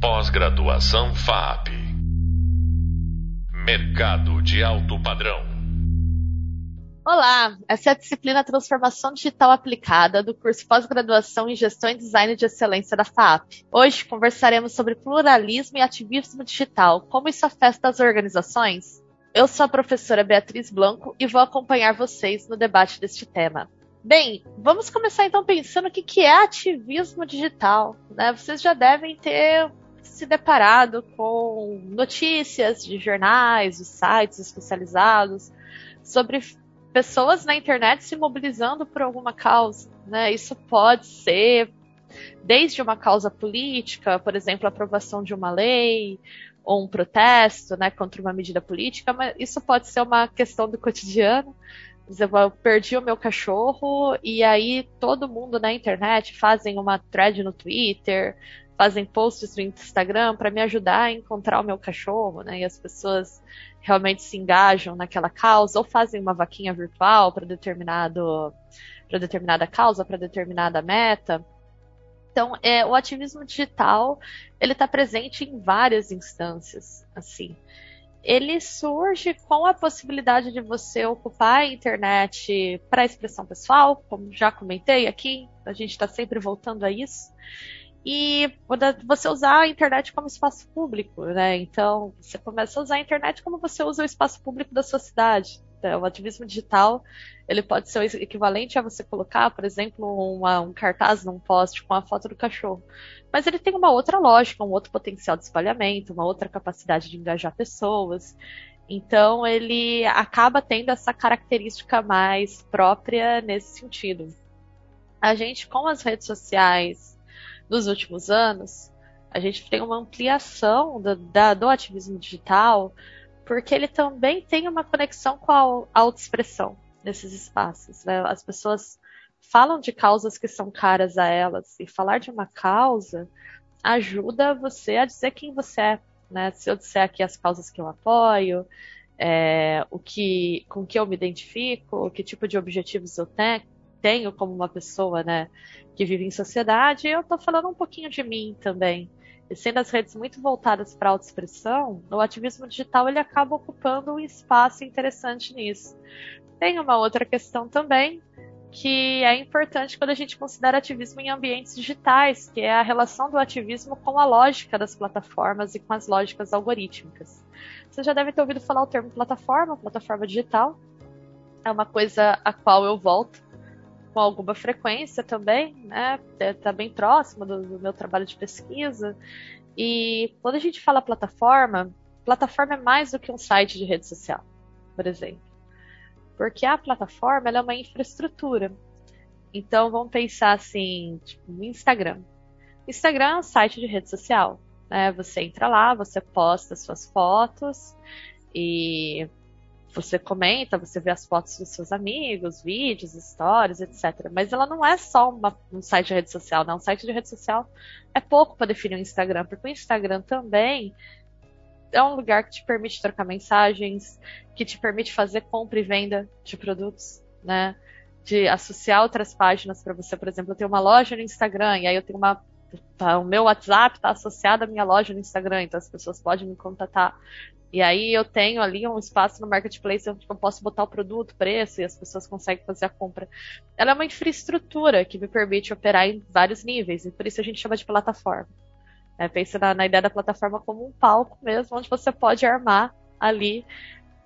Pós-graduação FAP. Mercado de alto padrão. Olá, essa é a disciplina Transformação Digital Aplicada do curso Pós-Graduação em Gestão e Design de Excelência da FAP. Hoje conversaremos sobre pluralismo e ativismo digital, como isso afeta as organizações. Eu sou a professora Beatriz Blanco e vou acompanhar vocês no debate deste tema. Bem, vamos começar então pensando o que é ativismo digital. Né? Vocês já devem ter se deparado com notícias de jornais, de sites especializados sobre pessoas na internet se mobilizando por alguma causa. Né? Isso pode ser desde uma causa política, por exemplo, a aprovação de uma lei, ou um protesto né, contra uma medida política, mas isso pode ser uma questão do cotidiano. Eu perdi o meu cachorro e aí todo mundo na internet fazem uma thread no Twitter, fazem posts no Instagram para me ajudar a encontrar o meu cachorro, né? E as pessoas realmente se engajam naquela causa ou fazem uma vaquinha virtual para determinado para determinada causa, para determinada meta. Então, é, o ativismo digital ele está presente em várias instâncias, assim. Ele surge com a possibilidade de você ocupar a internet para expressão pessoal, como já comentei aqui, a gente está sempre voltando a isso e você usar a internet como espaço público, né? Então, você começa a usar a internet como você usa o espaço público da sua cidade. Então, o ativismo digital, ele pode ser o equivalente a você colocar, por exemplo, uma, um cartaz num poste com a foto do cachorro. Mas ele tem uma outra lógica, um outro potencial de espalhamento, uma outra capacidade de engajar pessoas. Então, ele acaba tendo essa característica mais própria nesse sentido. A gente, com as redes sociais, dos últimos anos, a gente tem uma ampliação do, da, do ativismo digital, porque ele também tem uma conexão com a autoexpressão nesses espaços. Né? As pessoas falam de causas que são caras a elas, e falar de uma causa ajuda você a dizer quem você é. Né? Se eu disser aqui as causas que eu apoio, é, o que, com que eu me identifico, que tipo de objetivos eu tenho, tenho como uma pessoa, né, que vive em sociedade, eu estou falando um pouquinho de mim também. E sendo as redes muito voltadas para a autoexpressão, o ativismo digital ele acaba ocupando um espaço interessante nisso. Tem uma outra questão também, que é importante quando a gente considera ativismo em ambientes digitais, que é a relação do ativismo com a lógica das plataformas e com as lógicas algorítmicas. Você já deve ter ouvido falar o termo plataforma, plataforma digital. É uma coisa a qual eu volto com alguma frequência também, né? Está bem próximo do, do, meu trabalho de pesquisa. E quando a gente fala plataforma, plataforma é mais do que um site de rede social, por exemplo. Porque a plataforma é uma infraestrutura. Então vamos pensar assim, tipo, no Instagram. Instagram é um site de rede social. Né? Você entra lá, você posta suas fotos e você comenta, você vê as fotos dos seus amigos, vídeos, stories, etc. Mas ela não é só uma, um site de rede social, não. Um site de rede social é pouco para definir o Instagram, porque o Instagram também é um lugar que te permite trocar mensagens, que te permite fazer compra e venda de produtos, né? De associar outras páginas para você, por exemplo, eu tenho uma loja no Instagram e aí eu tenho uma tá, o meu WhatsApp está associado à minha loja no Instagram, então as pessoas podem me contatar e aí eu tenho ali um espaço no marketplace onde eu posso botar o produto, preço, e as pessoas conseguem fazer a compra. Ela é uma infraestrutura que me permite operar em vários níveis, e por isso a gente chama de plataforma. É, pensa na, na, ideia da plataforma como um palco mesmo, onde você pode armar ali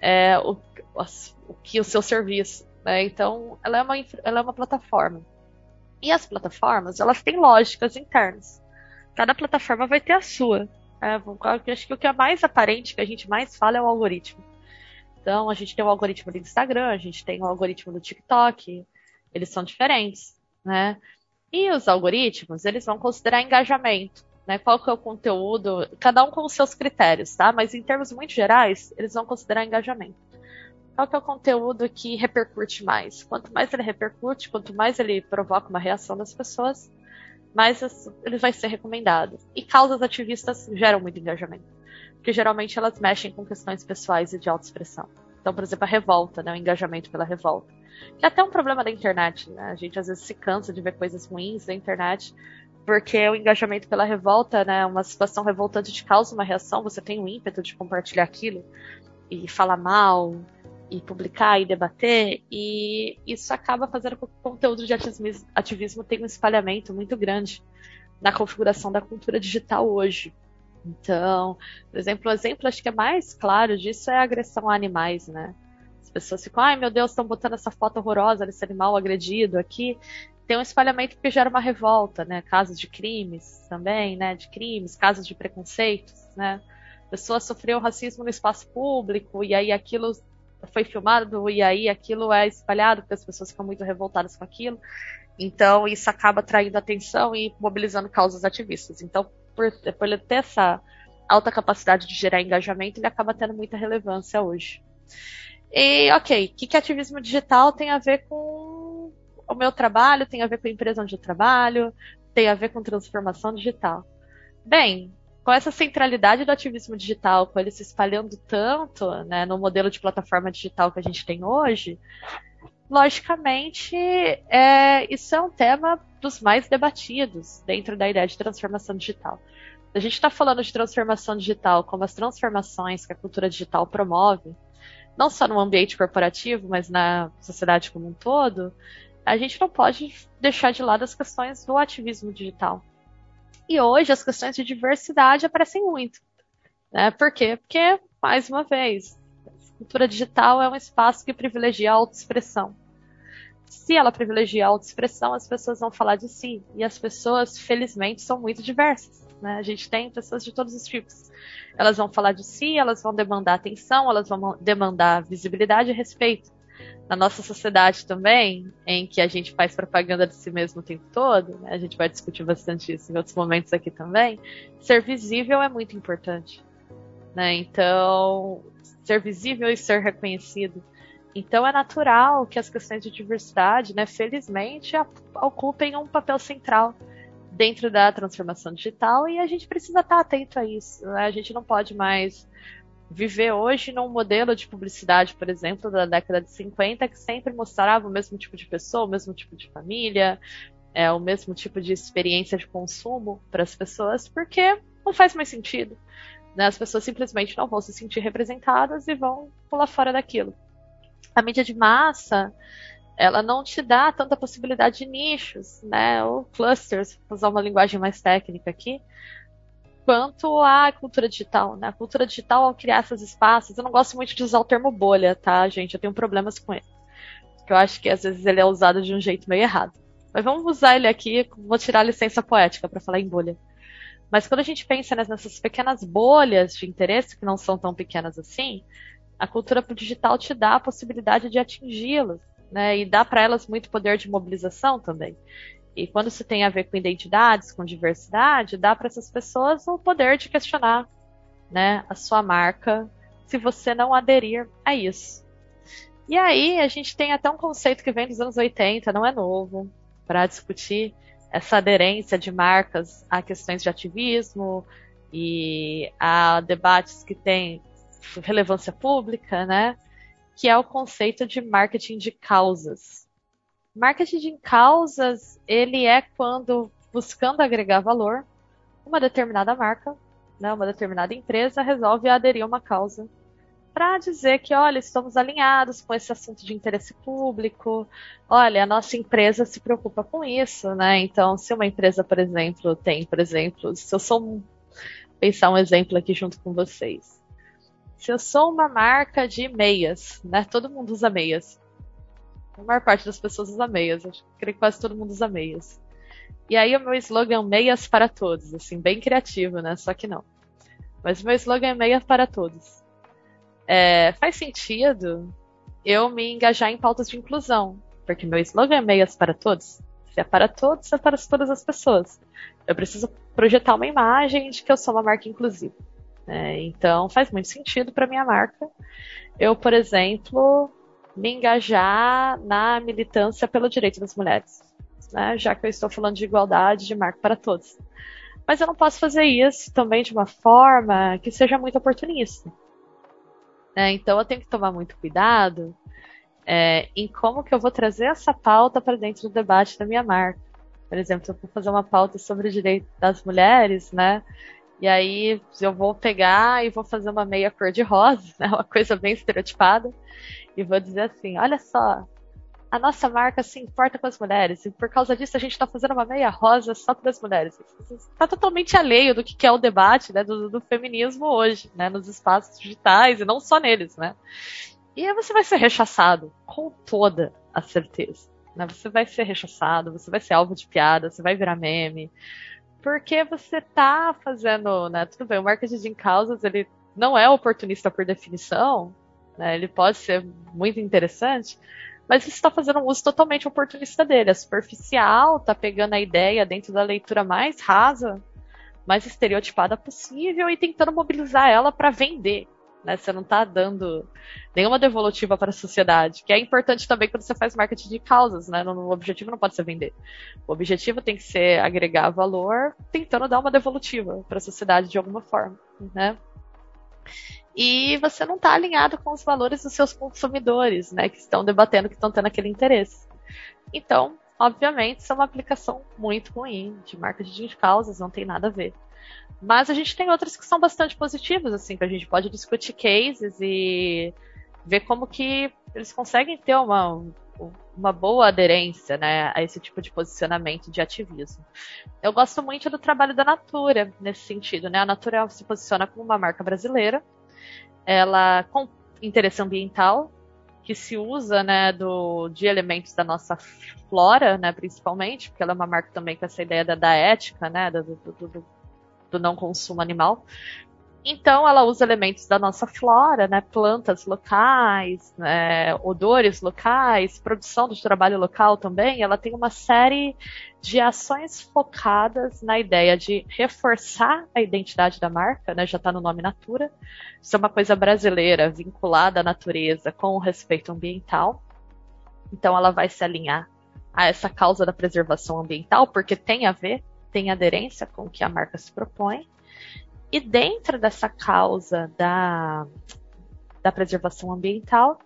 é, o, o, que o seu serviço. Né? Então, ela é, uma, ela é uma plataforma. E as plataformas, elas têm lógicas internas. Cada plataforma vai ter a sua. É, acho que o que é mais aparente, que a gente mais fala, é o algoritmo. Então, a gente tem o algoritmo do Instagram, a gente tem o algoritmo do TikTok, eles são diferentes, né? E os algoritmos, eles vão considerar engajamento, né? Qual que é o conteúdo, cada um com os seus critérios, tá? Mas em termos muito gerais, eles vão considerar engajamento. Qual que é o conteúdo que repercute mais? Quanto mais ele repercute, quanto mais ele provoca uma reação das pessoas, mas ele vai ser recomendado. E causas ativistas geram muito engajamento, porque geralmente elas mexem com questões pessoais e de autoexpressão. Então, por exemplo, a revolta, né, o engajamento pela revolta. Que é até um problema da internet, né? A gente às vezes se cansa de ver coisas ruins da internet, porque o engajamento pela revolta, né, uma situação revoltante te causa uma reação, você tem um ímpeto de compartilhar aquilo e falar mal e publicar e debater, e isso acaba fazendo com que o conteúdo de ativismo, ativismo tenha um espalhamento muito grande na configuração da cultura digital hoje. Então, por exemplo, o exemplo acho que é mais claro disso é a agressão a animais, né? As pessoas ficam, ai meu Deus, estão botando essa foto horrorosa desse animal agredido aqui. Tem um espalhamento que gera uma revolta, né? Casos de crimes também, né? De crimes, casos de preconceitos, né? Pessoa sofreu racismo no espaço público e aí aquilo foi filmado e aí aquilo é espalhado porque as pessoas ficam muito revoltadas com aquilo. Então isso acaba atraindo atenção e mobilizando causas ativistas. Então, por, por ele ter essa alta capacidade de gerar engajamento, ele acaba tendo muita relevância hoje. E, ok, o que, que ativismo digital tem a ver com o meu trabalho, tem a ver com a empresa onde eu trabalho, tem a ver com transformação digital? Bem, com essa centralidade do ativismo digital, com ele se espalhando tanto né, no modelo de plataforma digital que a gente tem hoje, logicamente, é, isso é um tema dos mais debatidos dentro da ideia de transformação digital. A gente está falando de transformação digital como as transformações que a cultura digital promove, não só no ambiente corporativo, mas na sociedade como um todo, a gente não pode deixar de lado as questões do ativismo digital. E hoje as questões de diversidade aparecem muito. Né? Por quê? Porque, mais uma vez, a cultura digital é um espaço que privilegia a autoexpressão. Se ela privilegia a autoexpressão, as pessoas vão falar de si. E as pessoas, felizmente, são muito diversas. Né? A gente tem pessoas de todos os tipos. Elas vão falar de si, elas vão demandar atenção, elas vão demandar visibilidade e respeito na nossa sociedade também, em que a gente faz propaganda de si mesmo o tempo todo, né? a gente vai discutir bastante isso em outros momentos aqui também, ser visível é muito importante. Né? Então, ser visível e ser reconhecido. Então é natural que as questões de diversidade, né, felizmente, ocupem um papel central dentro da transformação digital e a gente precisa estar atento a isso. Né? A gente não pode mais viver hoje num modelo de publicidade, por exemplo, da década de 50, que sempre mostrava o mesmo tipo de pessoa, o mesmo tipo de família, é, o mesmo tipo de experiência de consumo para as pessoas, porque não faz mais sentido. Né? As pessoas simplesmente não vão se sentir representadas e vão pular fora daquilo. A mídia de massa, ela não te dá tanta possibilidade de nichos, né? Ou clusters, vou usar uma linguagem mais técnica aqui, quanto à cultura digital, né? A cultura digital, ao criar esses espaços, eu não gosto muito de usar o termo bolha, tá, gente? Eu tenho problemas com ele. Porque eu acho que às vezes ele é usado de um jeito meio errado. Mas vamos usar ele aqui, vou tirar a licença poética para falar em bolha. Mas quando a gente pensa nessas pequenas bolhas de interesse, que não são tão pequenas assim, a cultura digital te dá a possibilidade de atingi-las, né? E dá para elas muito poder de mobilização também. E quando se tem a ver com identidades, com diversidade, dá para essas pessoas o poder de questionar né, a sua marca se você não aderir a isso. E aí a gente tem até um conceito que vem dos anos 80, não é novo, para discutir essa aderência de marcas a questões de ativismo e a debates que têm relevância pública, né? Que é o conceito de marketing de causas. Marketing de causas, ele é quando, buscando agregar valor, uma determinada marca, né, uma determinada empresa resolve aderir a uma causa para dizer que, olha, estamos alinhados com esse assunto de interesse público, olha, a nossa empresa se preocupa com isso, né? Então, se uma empresa, por exemplo, tem, por exemplo, se eu sou um, pensar um exemplo aqui junto com vocês. Se eu sou uma marca de meias, né? Todo mundo usa meias. A maior parte das pessoas usa meias. Acho que quase todo mundo usa meias. E aí o meu slogan é meias para todos, assim, bem criativo, né? Só que não. Mas o meu slogan é meias para todos. É, faz sentido eu me engajar em pautas de inclusão, porque meu slogan é meias para todos. Se é para todos, é para todas as pessoas. Eu preciso projetar uma imagem de que eu sou uma marca inclusiva. Né? Então faz muito sentido para minha marca. Eu, por exemplo, me engajar na militância pelo direito das mulheres, né? já que eu estou falando de igualdade de marco para todos. Mas eu não posso fazer isso também de uma forma que seja muito oportunista. Né? Então eu tenho que tomar muito cuidado é, em como que eu vou trazer essa pauta para dentro do debate da minha marca. Por exemplo, eu vou fazer uma pauta sobre o direito das mulheres, né? E aí eu vou pegar e vou fazer uma meia cor de rosa, né? Uma coisa bem estereotipada. E vou dizer assim, olha só, a nossa marca se importa com as mulheres. E por causa disso a gente está fazendo uma meia rosa só para as mulheres. Está totalmente alheio do que é o debate né, do, do, feminismo hoje, né, nos espaços digitais e não só neles, né? E aí você vai ser rechaçado, com toda a certeza. Né? Você vai ser rechaçado, você vai ser alvo de piada, você vai virar meme. Porque você tá fazendo, né? Tudo bem, o marketing em causas, ele não é oportunista por definição, né? Ele pode ser muito interessante, mas está fazendo um uso totalmente oportunista dele. É superficial, está pegando a ideia dentro da leitura mais rasa, mais estereotipada possível e tentando mobilizar ela para vender. Né? Você não está dando nenhuma devolutiva para a sociedade, que é importante também quando você faz marketing de causas, né? O objetivo não pode ser vender. O objetivo tem que ser agregar valor, tentando dar uma devolutiva para a sociedade de alguma forma, né? e você não está alinhado com os valores dos seus consumidores, né, que estão debatendo, que estão tendo aquele interesse. Então, obviamente, isso é uma aplicação muito ruim de marketing de causas, não tem nada a ver. Mas a gente tem outras que são bastante positivas, assim, que a gente pode discutir cases e ver como que eles conseguem ter uma, uma boa aderência né, a esse tipo de posicionamento de ativismo. Eu gosto muito do trabalho da Natura nesse sentido. Né? A Natura se posiciona como uma marca brasileira, ela com interesse ambiental, que se usa né, do, de elementos da nossa flora, né, principalmente, porque ela é uma marca também com essa ideia da, da ética, né, do, do, do, do não consumo animal. Então, ela usa elementos da nossa flora, né? Plantas locais, né? odores locais, produção do trabalho local também. Ela tem uma série de ações focadas na ideia de reforçar a identidade da marca, né? Já está no nome Natura. Isso é uma coisa brasileira, vinculada à natureza com o respeito ambiental. Então, ela vai se alinhar a essa causa da preservação ambiental, porque tem a ver, tem aderência com o que a marca se propõe. E dentro dessa causa da, da preservação ambiental,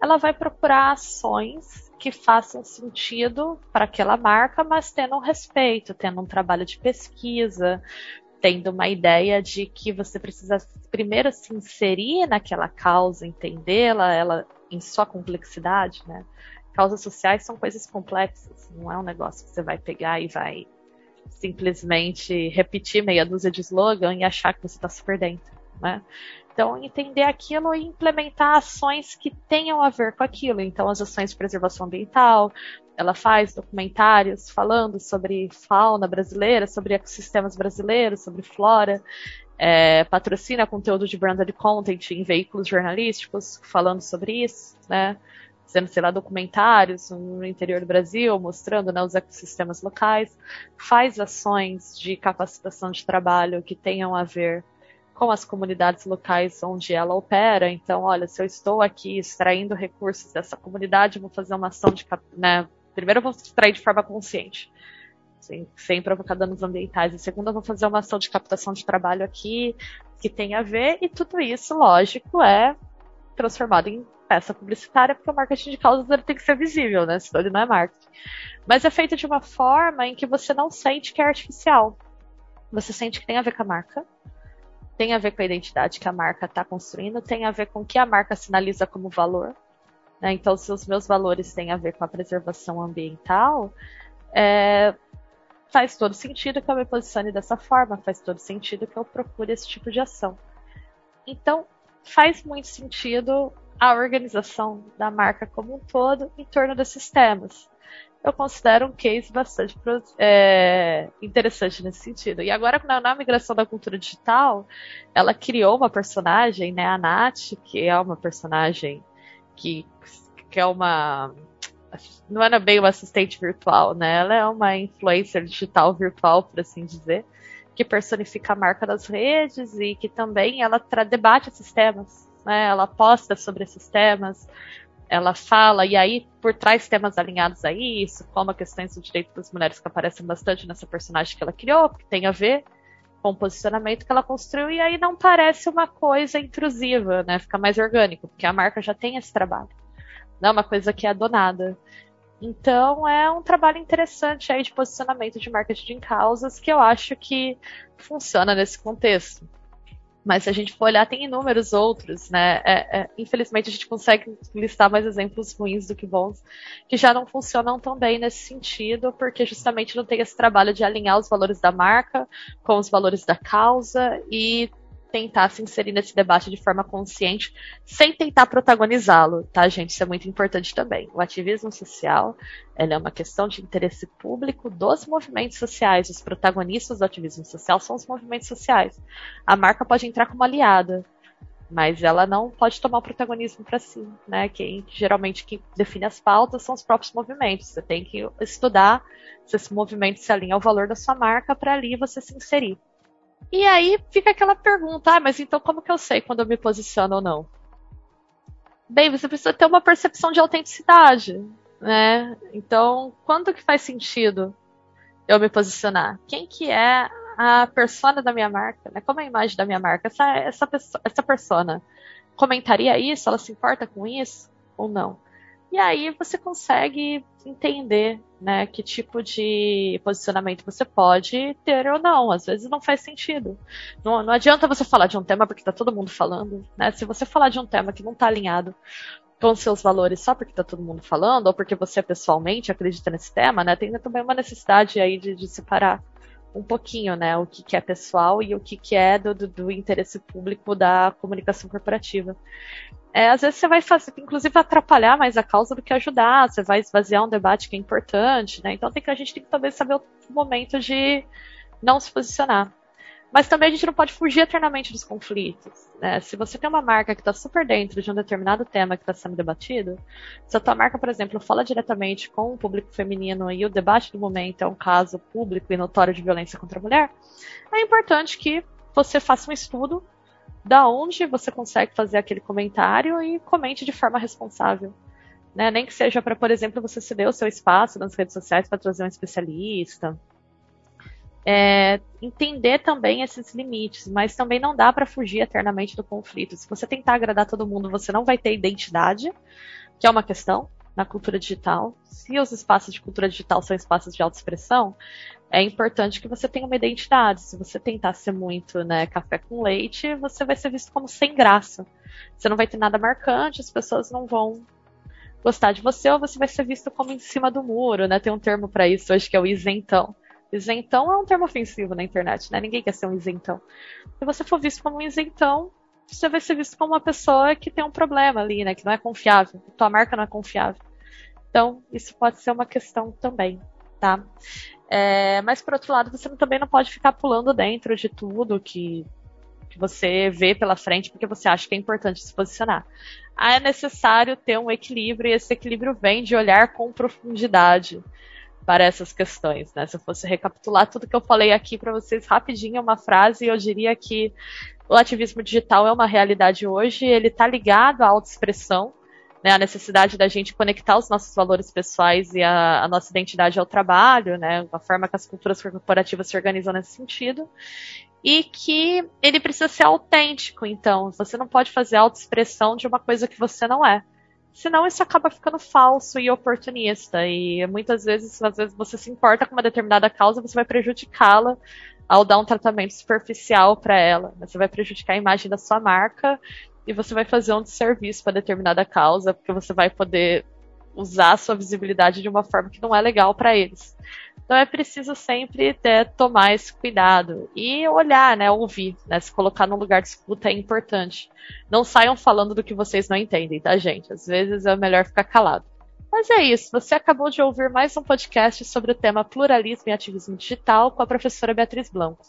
ela vai procurar ações que façam sentido para aquela marca, mas tendo um respeito, tendo um trabalho de pesquisa, tendo uma ideia de que você precisa primeiro se inserir naquela causa, entendê-la, ela em sua complexidade, né? Causas sociais são coisas complexas, não é um negócio que você vai pegar e vai simplesmente repetir meia dúzia de slogan e achar que você está super dentro, né? Então, entender aquilo e implementar ações que tenham a ver com aquilo. Então, as ações de preservação ambiental, ela faz documentários falando sobre fauna brasileira, sobre ecossistemas brasileiros, sobre flora, é, patrocina conteúdo de branded content em veículos jornalísticos falando sobre isso, né? Fazendo, sei lá, documentários no interior do Brasil, mostrando né, os ecossistemas locais, faz ações de capacitação de trabalho que tenham a ver com as comunidades locais onde ela opera. Então, olha, se eu estou aqui extraindo recursos dessa comunidade, vou fazer uma ação de. Né, primeiro, eu vou extrair de forma consciente, sem, sem provocar danos ambientais. E segundo, eu vou fazer uma ação de captação de trabalho aqui que tem a ver, e tudo isso, lógico, é transformado em peça publicitária, porque o marketing de causas ele tem que ser visível, né? Senão ele não é marketing. Mas é feito de uma forma em que você não sente que é artificial. Você sente que tem a ver com a marca, tem a ver com a identidade que a marca está construindo, tem a ver com o que a marca sinaliza como valor. Né? Então, se os meus valores têm a ver com a preservação ambiental, é, faz todo sentido que eu me posicione dessa forma, faz todo sentido que eu procure esse tipo de ação. Então, faz muito sentido a organização da marca como um todo em torno desses temas. Eu considero um case bastante é, interessante nesse sentido. E agora, na, na migração da cultura digital, ela criou uma personagem, né, a Nath, que é uma personagem que, que é uma. Não era bem uma assistente virtual, né? Ela é uma influencer digital virtual, por assim dizer, que personifica a marca das redes e que também ela debate esses temas né? Ela posta sobre esses temas, ela fala, e aí por trás temas alinhados a isso, como a questões do direito das mulheres que aparecem bastante nessa personagem que ela criou, que tem a ver com o posicionamento que ela construiu, e aí não parece uma coisa intrusiva, né? Fica mais orgânico, porque a marca já tem esse trabalho. Não é uma coisa que é donada. Então é um trabalho interessante aí de posicionamento de marketing em causas que eu acho que funciona nesse contexto. Mas se a gente for olhar, tem inúmeros outros, né? É, é, infelizmente a gente consegue listar mais exemplos ruins do que bons, que já não funcionam tão bem nesse sentido, porque justamente não tem esse trabalho de alinhar os valores da marca com os valores da causa e tentar se inserir nesse debate de forma consciente, sem tentar protagonizá-lo, tá, gente? Isso é muito importante também. O ativismo social é uma questão de interesse público dos movimentos sociais. Os protagonistas do ativismo social são os movimentos sociais. A marca pode entrar como aliada, mas ela não pode tomar o protagonismo para si, né? Quem geralmente quem define as pautas são os próprios movimentos. Você tem que estudar se esse movimento se alinha ao valor da sua marca para ali você se inserir. E aí fica aquela pergunta, ah, mas então como que eu sei quando eu me posiciono ou não? Bem, você precisa ter uma percepção de autenticidade, né? Então, quando que faz sentido eu me posicionar? Quem que é a persona da minha marca? Né? Como é a imagem da minha marca? Essa, essa, essa persona comentaria isso? Ela se importa com isso ou não? E aí você consegue entender né, que tipo de posicionamento você pode ter ou não. Às vezes não faz sentido. Não, não adianta você falar de um tema porque está todo mundo falando. Né? Se você falar de um tema que não está alinhado com seus valores só porque está todo mundo falando, ou porque você pessoalmente acredita nesse tema, né, tem também uma necessidade aí de, de separar um pouquinho, né, o que, que é pessoal e o que, que é do, do, do interesse público da comunicação corporativa é, às vezes você vai fazer, inclusive, atrapalhar mais a causa do que ajudar, você vai esvaziar um debate que é importante, né? Então tem que, a gente tem que também saber o momento de não se posicionar. Mas também a gente não pode fugir eternamente dos conflitos. Né? Se você tem uma marca que está super dentro de um determinado tema que está sendo debatido, se a tua marca, por exemplo, fala diretamente com o público feminino e o debate do momento é um caso público e notório de violência contra a mulher, é importante que você faça um estudo da onde você consegue fazer aquele comentário e comente de forma responsável. Né? Nem que seja para, por exemplo, você ceder o seu espaço nas redes sociais para trazer um especialista. É, entender também esses limites, mas também não dá para fugir eternamente do conflito. Se você tentar agradar todo mundo, você não vai ter identidade, que é uma questão na cultura digital. Se os espaços de cultura digital são espaços de autoexpressão, é importante que você tenha uma identidade. Se você tentar ser muito né, café com leite, você vai ser visto como sem graça. Você não vai ter nada marcante, as pessoas não vão gostar de você, ou você vai ser visto como em cima do muro, né? Tem um termo para isso hoje que é o isentão. Isentão é um termo ofensivo na internet, né? Ninguém quer ser um isentão. Se você for visto como um isentão, você vai ser visto como uma pessoa que tem um problema ali, né? Que não é confiável. Tua marca não é confiável. Então, isso pode ser uma questão também, tá? É, mas, por outro lado, você também não pode ficar pulando dentro de tudo que, que você vê pela frente porque você acha que é importante se posicionar. Ah, é necessário ter um equilíbrio e esse equilíbrio vem de olhar com profundidade para essas questões, né? Se eu fosse recapitular tudo que eu falei aqui para vocês rapidinho, uma frase, eu diria que o ativismo digital é uma realidade hoje, ele está ligado à autoexpressão, né, a necessidade da gente conectar os nossos valores pessoais e a, a, nossa identidade ao trabalho, né, a forma que as culturas corporativas se organizam nesse sentido, e que ele precisa ser autêntico, então, você não pode fazer autoexpressão de uma coisa que você não é. Senão isso acaba ficando falso e oportunista. E muitas vezes, às vezes você se importa com uma determinada causa, você vai prejudicá-la ao dar um tratamento superficial para ela. Você vai prejudicar a imagem da sua marca e você vai fazer um desserviço para determinada causa, porque você vai poder usar a sua visibilidade de uma forma que não é legal para eles. Então é preciso sempre ter, tomar esse cuidado e olhar, né, ouvir, né, se colocar num lugar de escuta é importante. Não saiam falando do que vocês não entendem, tá, gente? Às vezes é melhor ficar calado. Mas é isso, você acabou de ouvir mais um podcast sobre o tema pluralismo e ativismo digital com a professora Beatriz Blanco.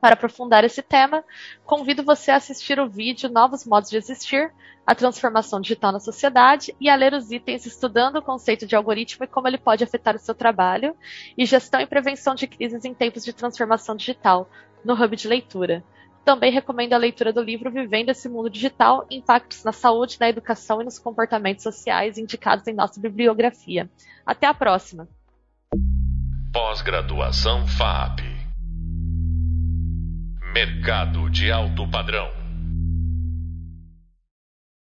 Para aprofundar esse tema, convido você a assistir o vídeo Novos Modos de Existir, a transformação digital na sociedade e a ler os itens estudando o conceito de algoritmo e como ele pode afetar o seu trabalho, e gestão e prevenção de crises em tempos de transformação digital, no Hub de Leitura. Também recomendo a leitura do livro Vivendo esse Mundo Digital: Impactos na Saúde, na Educação e nos Comportamentos Sociais, indicados em nossa bibliografia. Até a próxima! Pós-graduação FAP Mercado de alto padrão.